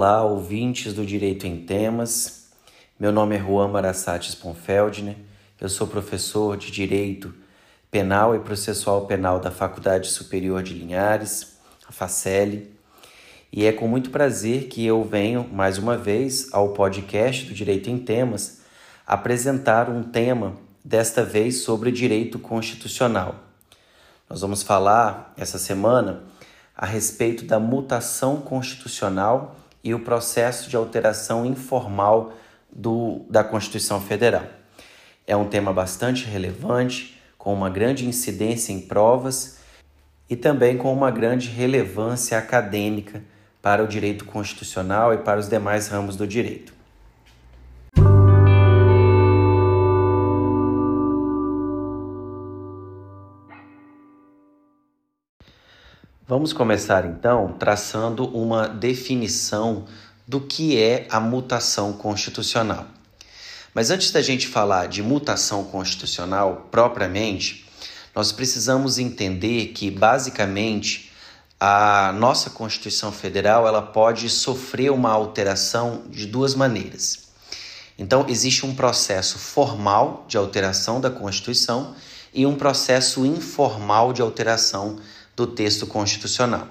Olá, ouvintes do Direito em Temas. Meu nome é Juan Marassates Ponfeldner. Eu sou professor de Direito Penal e Processual Penal da Faculdade Superior de Linhares, a FACEL. E é com muito prazer que eu venho mais uma vez ao podcast do Direito em Temas apresentar um tema, desta vez sobre direito constitucional. Nós vamos falar essa semana a respeito da mutação constitucional e o processo de alteração informal do, da Constituição Federal. É um tema bastante relevante, com uma grande incidência em provas e também com uma grande relevância acadêmica para o direito constitucional e para os demais ramos do direito. Vamos começar então traçando uma definição do que é a mutação constitucional. Mas antes da gente falar de mutação constitucional propriamente, nós precisamos entender que basicamente a nossa Constituição Federal ela pode sofrer uma alteração de duas maneiras. Então existe um processo formal de alteração da Constituição e um processo informal de alteração do texto constitucional.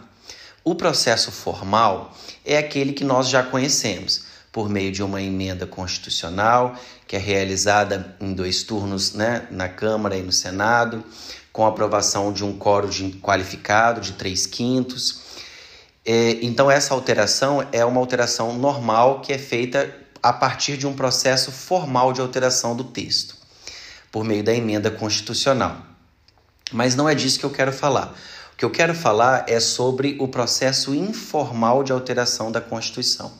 O processo formal é aquele que nós já conhecemos, por meio de uma emenda constitucional, que é realizada em dois turnos né, na Câmara e no Senado, com aprovação de um quórum qualificado de três quintos. É, então, essa alteração é uma alteração normal que é feita a partir de um processo formal de alteração do texto, por meio da emenda constitucional. Mas não é disso que eu quero falar. O que eu quero falar é sobre o processo informal de alteração da Constituição.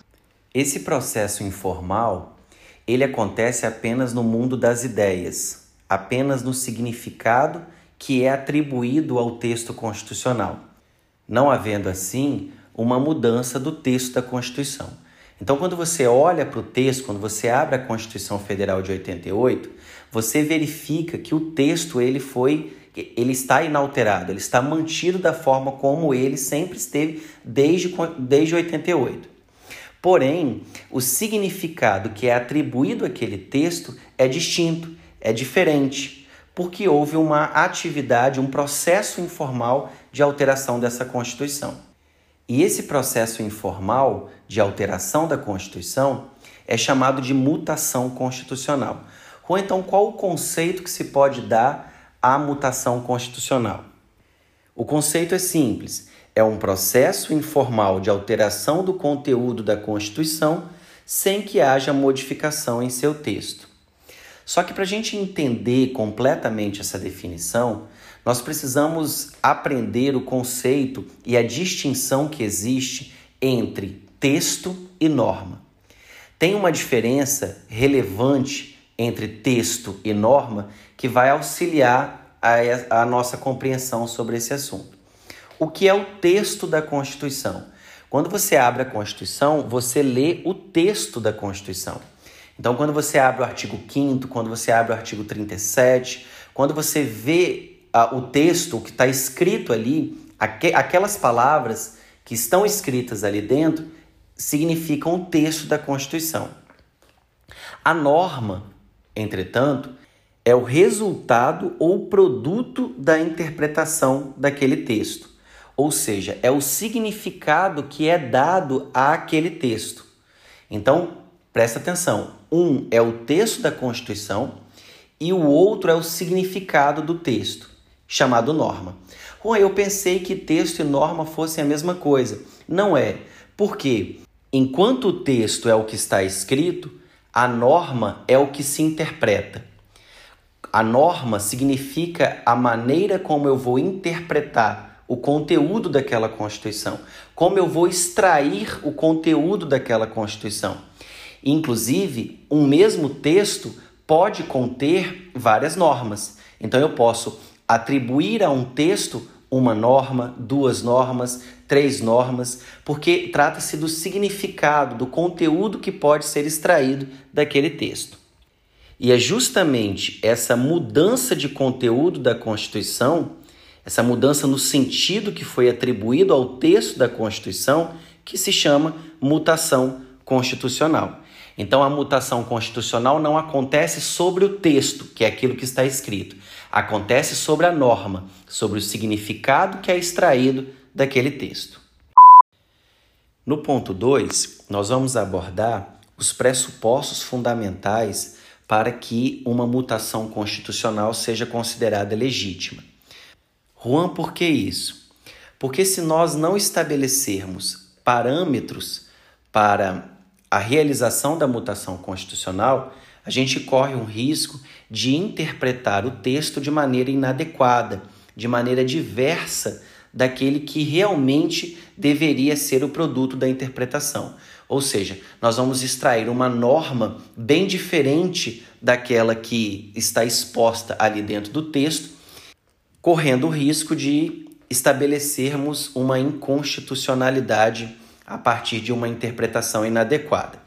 Esse processo informal, ele acontece apenas no mundo das ideias, apenas no significado que é atribuído ao texto constitucional, não havendo assim uma mudança do texto da Constituição. Então, quando você olha para o texto, quando você abre a Constituição Federal de 88, você verifica que o texto ele foi ele está inalterado, ele está mantido da forma como ele sempre esteve desde, desde 88. Porém, o significado que é atribuído àquele texto é distinto, é diferente, porque houve uma atividade, um processo informal de alteração dessa Constituição. E esse processo informal de alteração da Constituição é chamado de mutação constitucional. Ou então, qual o conceito que se pode dar a mutação constitucional. O conceito é simples: é um processo informal de alteração do conteúdo da Constituição sem que haja modificação em seu texto. Só que para a gente entender completamente essa definição, nós precisamos aprender o conceito e a distinção que existe entre texto e norma. Tem uma diferença relevante entre texto e norma que vai auxiliar a, a nossa compreensão sobre esse assunto. O que é o texto da Constituição? Quando você abre a Constituição, você lê o texto da Constituição. Então, quando você abre o artigo 5, quando você abre o artigo 37, quando você vê uh, o texto, o que está escrito ali, aqu aquelas palavras que estão escritas ali dentro, significam o texto da Constituição. A norma, entretanto, é o resultado ou produto da interpretação daquele texto. Ou seja, é o significado que é dado àquele texto. Então, presta atenção: um é o texto da Constituição e o outro é o significado do texto, chamado norma. Bom, eu pensei que texto e norma fossem a mesma coisa. Não é. Porque enquanto o texto é o que está escrito, a norma é o que se interpreta. A norma significa a maneira como eu vou interpretar o conteúdo daquela Constituição, como eu vou extrair o conteúdo daquela Constituição. Inclusive, um mesmo texto pode conter várias normas. Então, eu posso atribuir a um texto uma norma, duas normas, três normas, porque trata-se do significado, do conteúdo que pode ser extraído daquele texto. E é justamente essa mudança de conteúdo da Constituição, essa mudança no sentido que foi atribuído ao texto da Constituição, que se chama mutação constitucional. Então, a mutação constitucional não acontece sobre o texto, que é aquilo que está escrito, acontece sobre a norma, sobre o significado que é extraído daquele texto. No ponto 2, nós vamos abordar os pressupostos fundamentais para que uma mutação constitucional seja considerada legítima. Juan, por que isso? Porque se nós não estabelecermos parâmetros para a realização da mutação constitucional, a gente corre um risco de interpretar o texto de maneira inadequada, de maneira diversa daquele que realmente deveria ser o produto da interpretação. Ou seja, nós vamos extrair uma norma bem diferente daquela que está exposta ali dentro do texto, correndo o risco de estabelecermos uma inconstitucionalidade a partir de uma interpretação inadequada.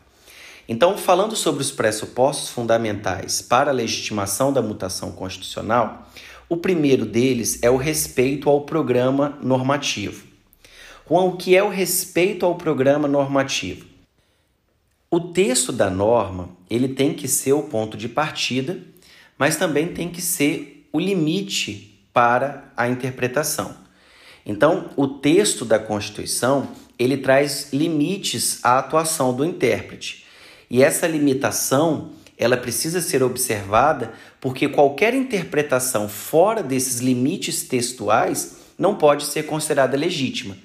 Então, falando sobre os pressupostos fundamentais para a legitimação da mutação constitucional, o primeiro deles é o respeito ao programa normativo. Juan, o que é o respeito ao programa normativo? O texto da norma, ele tem que ser o ponto de partida, mas também tem que ser o limite para a interpretação. Então, o texto da Constituição, ele traz limites à atuação do intérprete. E essa limitação, ela precisa ser observada porque qualquer interpretação fora desses limites textuais não pode ser considerada legítima.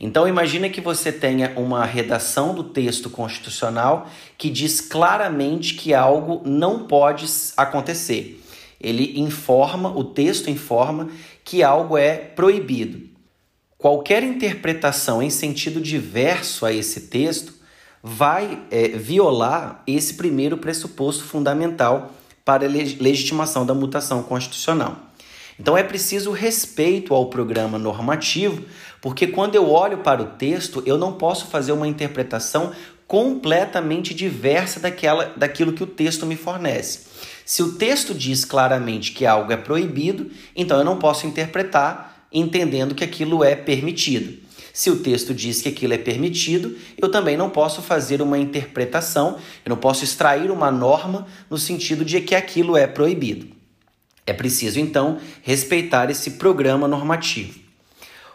Então imagina que você tenha uma redação do texto constitucional que diz claramente que algo não pode acontecer. Ele informa, o texto informa que algo é proibido. Qualquer interpretação em sentido diverso a esse texto vai é, violar esse primeiro pressuposto fundamental para a legitimação da mutação constitucional. Então é preciso respeito ao programa normativo, porque quando eu olho para o texto, eu não posso fazer uma interpretação completamente diversa daquela, daquilo que o texto me fornece. Se o texto diz claramente que algo é proibido, então eu não posso interpretar entendendo que aquilo é permitido. Se o texto diz que aquilo é permitido, eu também não posso fazer uma interpretação, eu não posso extrair uma norma no sentido de que aquilo é proibido. É preciso, então, respeitar esse programa normativo.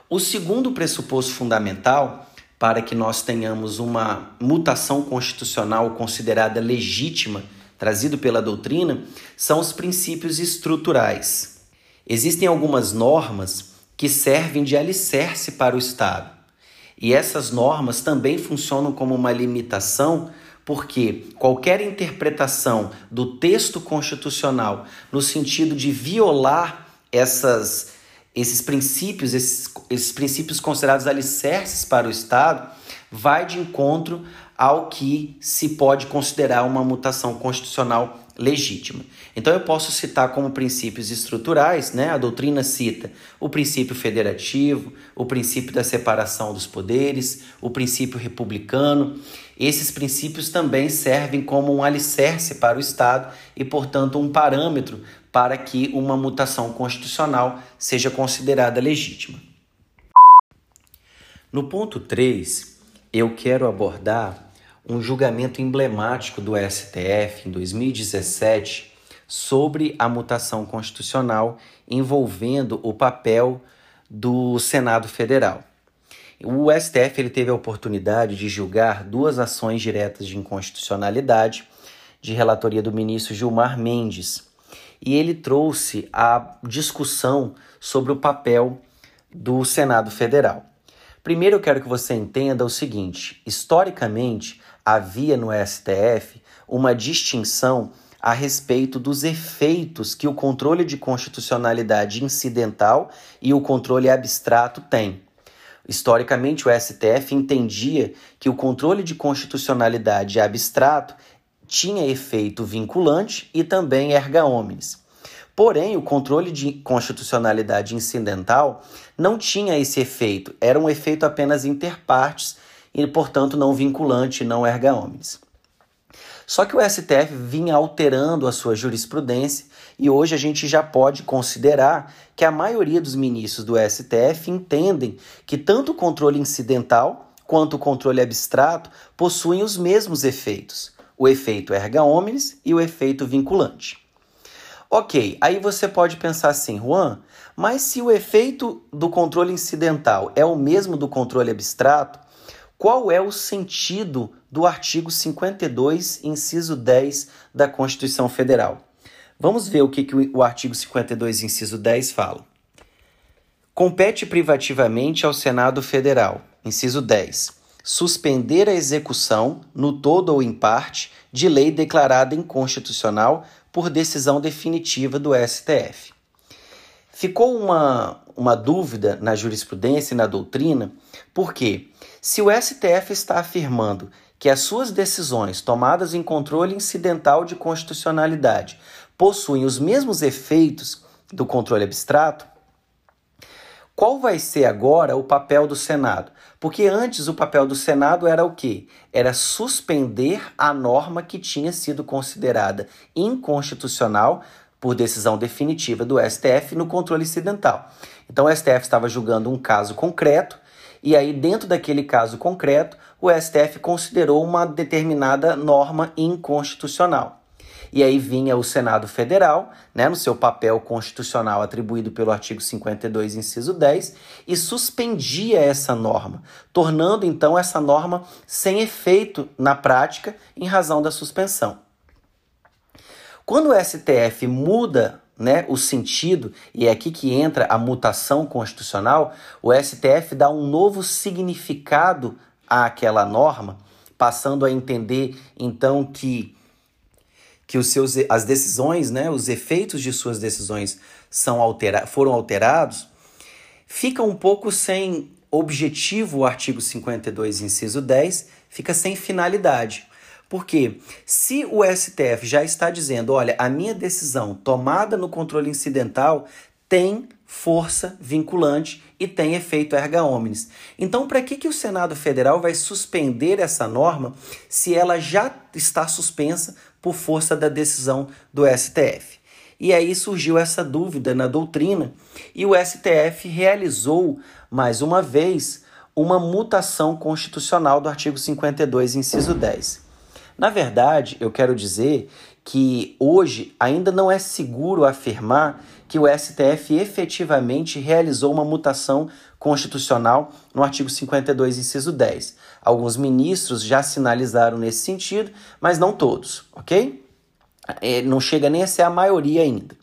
O segundo pressuposto fundamental para que nós tenhamos uma mutação constitucional considerada legítima, trazido pela doutrina, são os princípios estruturais. Existem algumas normas que servem de alicerce para o Estado. E essas normas também funcionam como uma limitação, porque qualquer interpretação do texto constitucional no sentido de violar essas, esses princípios, esses, esses princípios considerados alicerces para o Estado, vai de encontro ao que se pode considerar uma mutação constitucional legítima. Então eu posso citar como princípios estruturais, né? A doutrina cita o princípio federativo, o princípio da separação dos poderes, o princípio republicano. Esses princípios também servem como um alicerce para o Estado e, portanto, um parâmetro para que uma mutação constitucional seja considerada legítima. No ponto 3, eu quero abordar um julgamento emblemático do STF em 2017 sobre a mutação constitucional envolvendo o papel do Senado Federal. O STF ele teve a oportunidade de julgar duas ações diretas de inconstitucionalidade de relatoria do ministro Gilmar Mendes. E ele trouxe a discussão sobre o papel do Senado Federal. Primeiro eu quero que você entenda o seguinte: historicamente, havia no STF uma distinção a respeito dos efeitos que o controle de constitucionalidade incidental e o controle abstrato têm. Historicamente, o STF entendia que o controle de constitucionalidade abstrato tinha efeito vinculante e também erga omnes. Porém, o controle de constitucionalidade incidental não tinha esse efeito, era um efeito apenas interpartes e, portanto, não vinculante, não erga omnes. Só que o STF vinha alterando a sua jurisprudência e hoje a gente já pode considerar que a maioria dos ministros do STF entendem que tanto o controle incidental quanto o controle abstrato possuem os mesmos efeitos, o efeito erga omnes e o efeito vinculante. Ok, aí você pode pensar assim, Juan, mas se o efeito do controle incidental é o mesmo do controle abstrato, qual é o sentido do artigo 52, inciso 10 da Constituição Federal? Vamos ver o que, que o artigo 52, inciso 10 fala. Compete privativamente ao Senado Federal, inciso 10, suspender a execução, no todo ou em parte, de lei declarada inconstitucional por decisão definitiva do STF. Ficou uma, uma dúvida na jurisprudência e na doutrina, porque se o STF está afirmando que as suas decisões tomadas em controle incidental de constitucionalidade possuem os mesmos efeitos do controle abstrato, qual vai ser agora o papel do Senado? Porque antes o papel do Senado era o quê? Era suspender a norma que tinha sido considerada inconstitucional por decisão definitiva do STF no controle incidental. Então o STF estava julgando um caso concreto e aí dentro daquele caso concreto o STF considerou uma determinada norma inconstitucional. E aí vinha o Senado Federal, né, no seu papel constitucional atribuído pelo artigo 52, inciso 10, e suspendia essa norma, tornando então essa norma sem efeito na prática em razão da suspensão. Quando o STF muda né, o sentido, e é aqui que entra a mutação constitucional, o STF dá um novo significado àquela norma, passando a entender então que que os seus, as decisões, né, os efeitos de suas decisões são altera foram alterados, fica um pouco sem objetivo o artigo 52, inciso 10, fica sem finalidade. Porque se o STF já está dizendo, olha, a minha decisão tomada no controle incidental tem força vinculante e tem efeito erga omnes. Então, para que, que o Senado Federal vai suspender essa norma se ela já está suspensa por força da decisão do STF. E aí surgiu essa dúvida na doutrina e o STF realizou, mais uma vez, uma mutação constitucional do artigo 52, inciso 10. Na verdade, eu quero dizer que hoje ainda não é seguro afirmar que o STF efetivamente realizou uma mutação constitucional no artigo 52, inciso 10. Alguns ministros já sinalizaram nesse sentido, mas não todos, ok? É, não chega nem a ser a maioria ainda.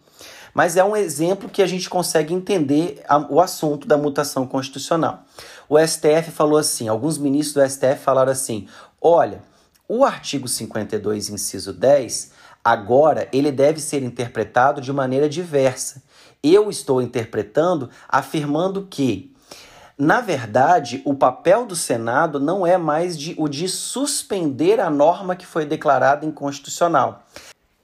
Mas é um exemplo que a gente consegue entender a, o assunto da mutação constitucional. O STF falou assim, alguns ministros do STF falaram assim: olha, o artigo 52, inciso 10, agora ele deve ser interpretado de maneira diversa. Eu estou interpretando afirmando que na verdade, o papel do Senado não é mais de, o de suspender a norma que foi declarada inconstitucional,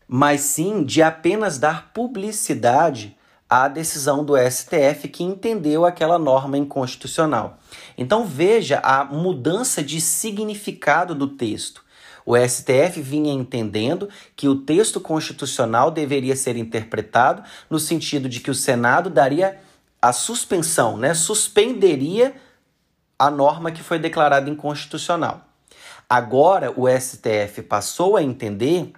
mas sim de apenas dar publicidade à decisão do STF que entendeu aquela norma inconstitucional. Então veja a mudança de significado do texto. O STF vinha entendendo que o texto constitucional deveria ser interpretado no sentido de que o Senado daria a suspensão, né, suspenderia a norma que foi declarada inconstitucional. Agora o STF passou a entender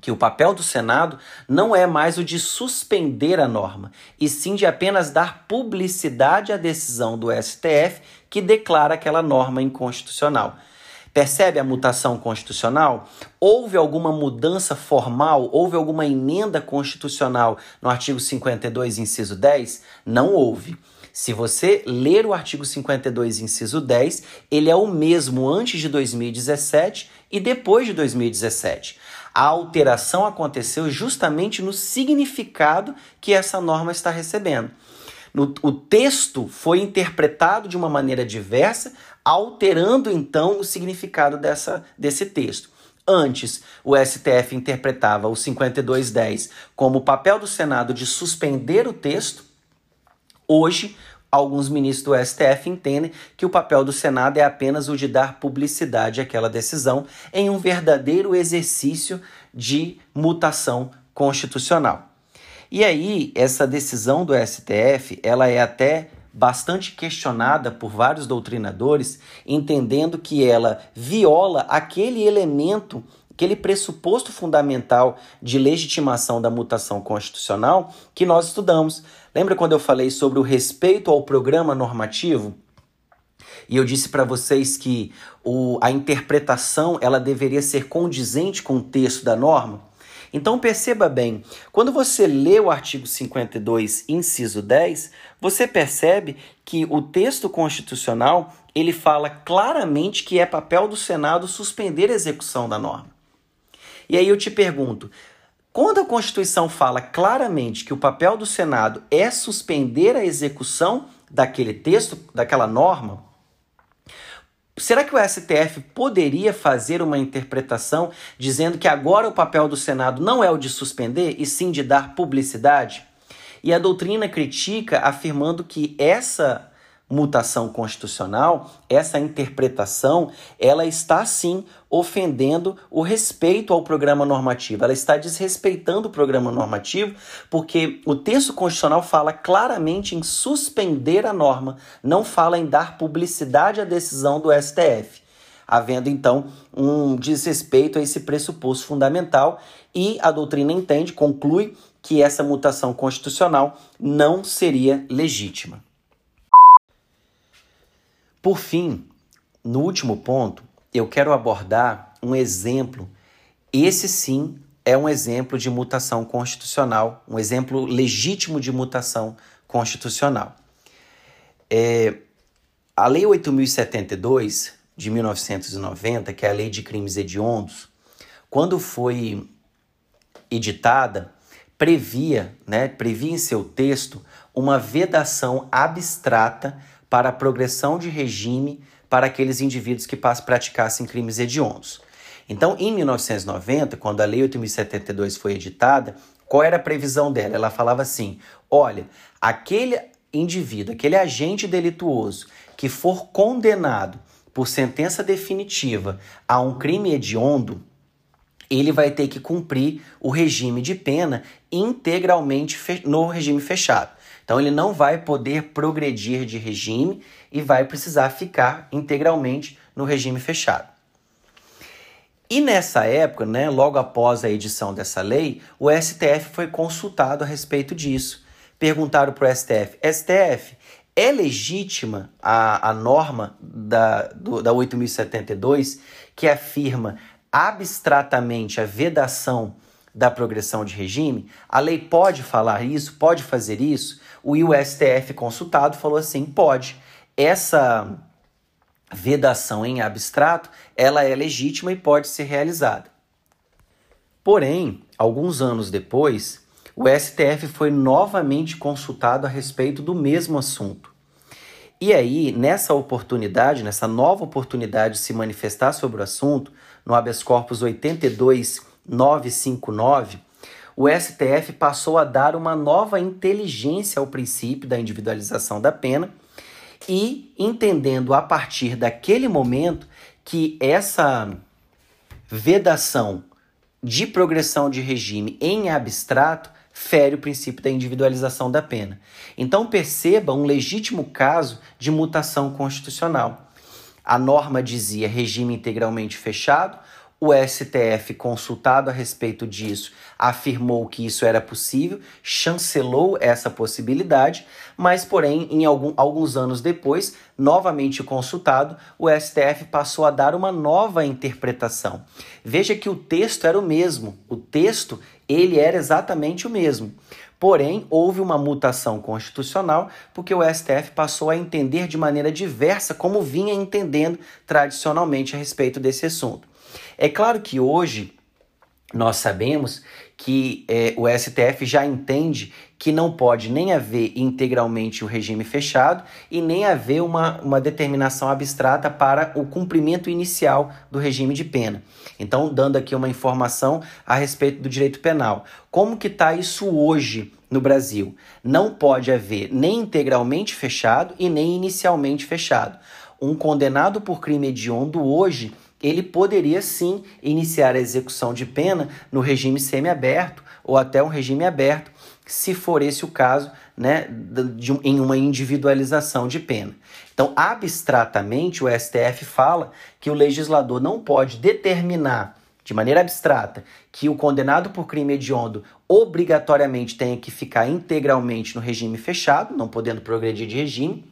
que o papel do Senado não é mais o de suspender a norma, e sim de apenas dar publicidade à decisão do STF que declara aquela norma inconstitucional. Percebe a mutação constitucional? Houve alguma mudança formal? Houve alguma emenda constitucional no artigo 52, inciso 10? Não houve. Se você ler o artigo 52, inciso 10, ele é o mesmo antes de 2017 e depois de 2017. A alteração aconteceu justamente no significado que essa norma está recebendo. No, o texto foi interpretado de uma maneira diversa, alterando então o significado dessa, desse texto. Antes, o STF interpretava o 5210 como o papel do Senado de suspender o texto. Hoje, alguns ministros do STF entendem que o papel do Senado é apenas o de dar publicidade àquela decisão em um verdadeiro exercício de mutação constitucional. E aí, essa decisão do STF, ela é até bastante questionada por vários doutrinadores, entendendo que ela viola aquele elemento, aquele pressuposto fundamental de legitimação da mutação constitucional que nós estudamos. Lembra quando eu falei sobre o respeito ao programa normativo? E eu disse para vocês que o, a interpretação ela deveria ser condizente com o texto da norma? Então perceba bem, quando você lê o artigo 52, inciso 10, você percebe que o texto constitucional, ele fala claramente que é papel do Senado suspender a execução da norma. E aí eu te pergunto, quando a Constituição fala claramente que o papel do Senado é suspender a execução daquele texto, daquela norma, Será que o STF poderia fazer uma interpretação dizendo que agora o papel do Senado não é o de suspender e sim de dar publicidade? E a doutrina critica afirmando que essa mutação constitucional, essa interpretação, ela está sim ofendendo o respeito ao programa normativo. Ela está desrespeitando o programa normativo, porque o texto constitucional fala claramente em suspender a norma, não fala em dar publicidade à decisão do STF. Havendo então um desrespeito a esse pressuposto fundamental, e a doutrina entende, conclui que essa mutação constitucional não seria legítima. Por fim, no último ponto, eu quero abordar um exemplo. Esse sim é um exemplo de mutação constitucional, um exemplo legítimo de mutação constitucional. É, a Lei 8072 de 1990, que é a Lei de Crimes Hediondos, quando foi editada, previa, né, previa em seu texto uma vedação abstrata para a progressão de regime para aqueles indivíduos que praticassem crimes hediondos. Então, em 1990, quando a Lei 8072 foi editada, qual era a previsão dela? Ela falava assim: olha, aquele indivíduo, aquele agente delituoso que for condenado por sentença definitiva a um crime hediondo, ele vai ter que cumprir o regime de pena integralmente no regime fechado. Então ele não vai poder progredir de regime e vai precisar ficar integralmente no regime fechado. E nessa época, né, logo após a edição dessa lei, o STF foi consultado a respeito disso. Perguntaram para o STF: STF, é legítima a, a norma da, do, da 8072 que afirma abstratamente a vedação da progressão de regime? A lei pode falar isso? Pode fazer isso? O STF consultado falou assim: pode. Essa vedação em abstrato, ela é legítima e pode ser realizada. Porém, alguns anos depois, o STF foi novamente consultado a respeito do mesmo assunto. E aí, nessa oportunidade, nessa nova oportunidade de se manifestar sobre o assunto, no habeas corpus 82959, o STF passou a dar uma nova inteligência ao princípio da individualização da pena e entendendo a partir daquele momento que essa vedação de progressão de regime em abstrato fere o princípio da individualização da pena. Então perceba um legítimo caso de mutação constitucional. A norma dizia regime integralmente fechado, o STF, consultado a respeito disso, afirmou que isso era possível, chancelou essa possibilidade, mas, porém, em algum, alguns anos depois, novamente consultado, o STF passou a dar uma nova interpretação. Veja que o texto era o mesmo, o texto ele era exatamente o mesmo. Porém, houve uma mutação constitucional porque o STF passou a entender de maneira diversa como vinha entendendo tradicionalmente a respeito desse assunto. É claro que hoje nós sabemos que é, o STF já entende que não pode nem haver integralmente o regime fechado e nem haver uma, uma determinação abstrata para o cumprimento inicial do regime de pena. Então, dando aqui uma informação a respeito do direito penal. Como que está isso hoje no Brasil? Não pode haver nem integralmente fechado e nem inicialmente fechado. Um condenado por crime hediondo hoje ele poderia sim iniciar a execução de pena no regime semiaberto ou até um regime aberto, se for esse o caso né, de, em uma individualização de pena. Então, abstratamente, o STF fala que o legislador não pode determinar de maneira abstrata que o condenado por crime hediondo obrigatoriamente tenha que ficar integralmente no regime fechado, não podendo progredir de regime,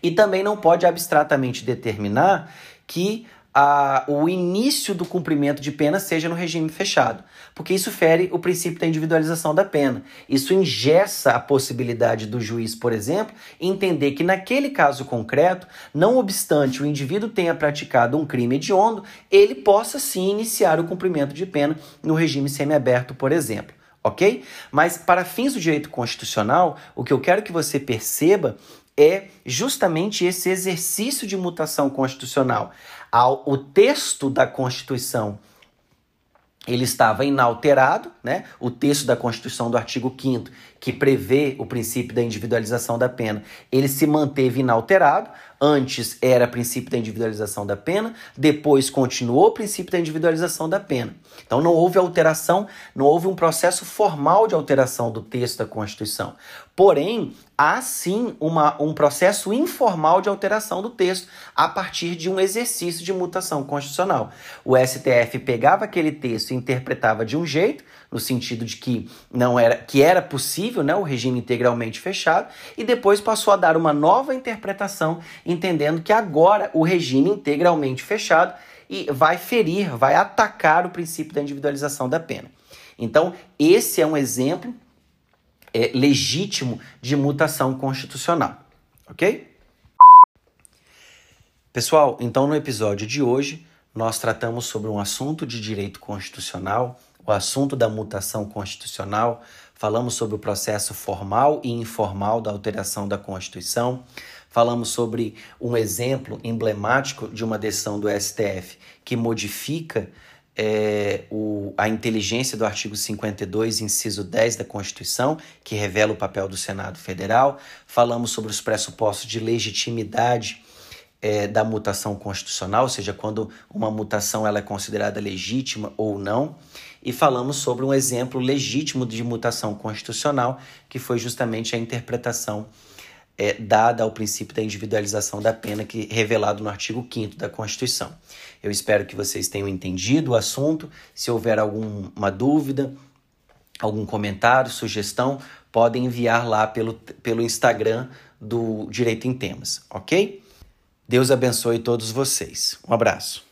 e também não pode abstratamente determinar que a, o início do cumprimento de pena seja no regime fechado, porque isso fere o princípio da individualização da pena. Isso ingessa a possibilidade do juiz, por exemplo, entender que naquele caso concreto, não obstante o indivíduo tenha praticado um crime hediondo, ele possa sim iniciar o cumprimento de pena no regime semiaberto, por exemplo ok? Mas para fins do direito constitucional, o que eu quero que você perceba é justamente esse exercício de mutação constitucional. Ao, o texto da Constituição ele estava inalterado, né? O texto da Constituição do artigo 5 que prevê o princípio da individualização da pena, ele se manteve inalterado. Antes era princípio da individualização da pena, depois continuou o princípio da individualização da pena. Então não houve alteração, não houve um processo formal de alteração do texto da Constituição. Porém, há sim uma, um processo informal de alteração do texto a partir de um exercício de mutação constitucional. O STF pegava aquele texto e interpretava de um jeito, no sentido de que não era que era possível, né, o regime integralmente fechado, e depois passou a dar uma nova interpretação, entendendo que agora o regime integralmente fechado e vai ferir, vai atacar o princípio da individualização da pena. Então, esse é um exemplo é, legítimo de mutação constitucional, ok? Pessoal, então no episódio de hoje nós tratamos sobre um assunto de direito constitucional o assunto da mutação constitucional, falamos sobre o processo formal e informal da alteração da Constituição, falamos sobre um exemplo emblemático de uma decisão do STF que modifica é, o, a inteligência do artigo 52, inciso 10 da Constituição, que revela o papel do Senado Federal, falamos sobre os pressupostos de legitimidade é, da mutação constitucional, ou seja, quando uma mutação ela é considerada legítima ou não, e falamos sobre um exemplo legítimo de mutação constitucional, que foi justamente a interpretação é, dada ao princípio da individualização da pena, que revelado no artigo 5 da Constituição. Eu espero que vocês tenham entendido o assunto. Se houver alguma dúvida, algum comentário, sugestão, podem enviar lá pelo, pelo Instagram do Direito em Temas, ok? Deus abençoe todos vocês. Um abraço.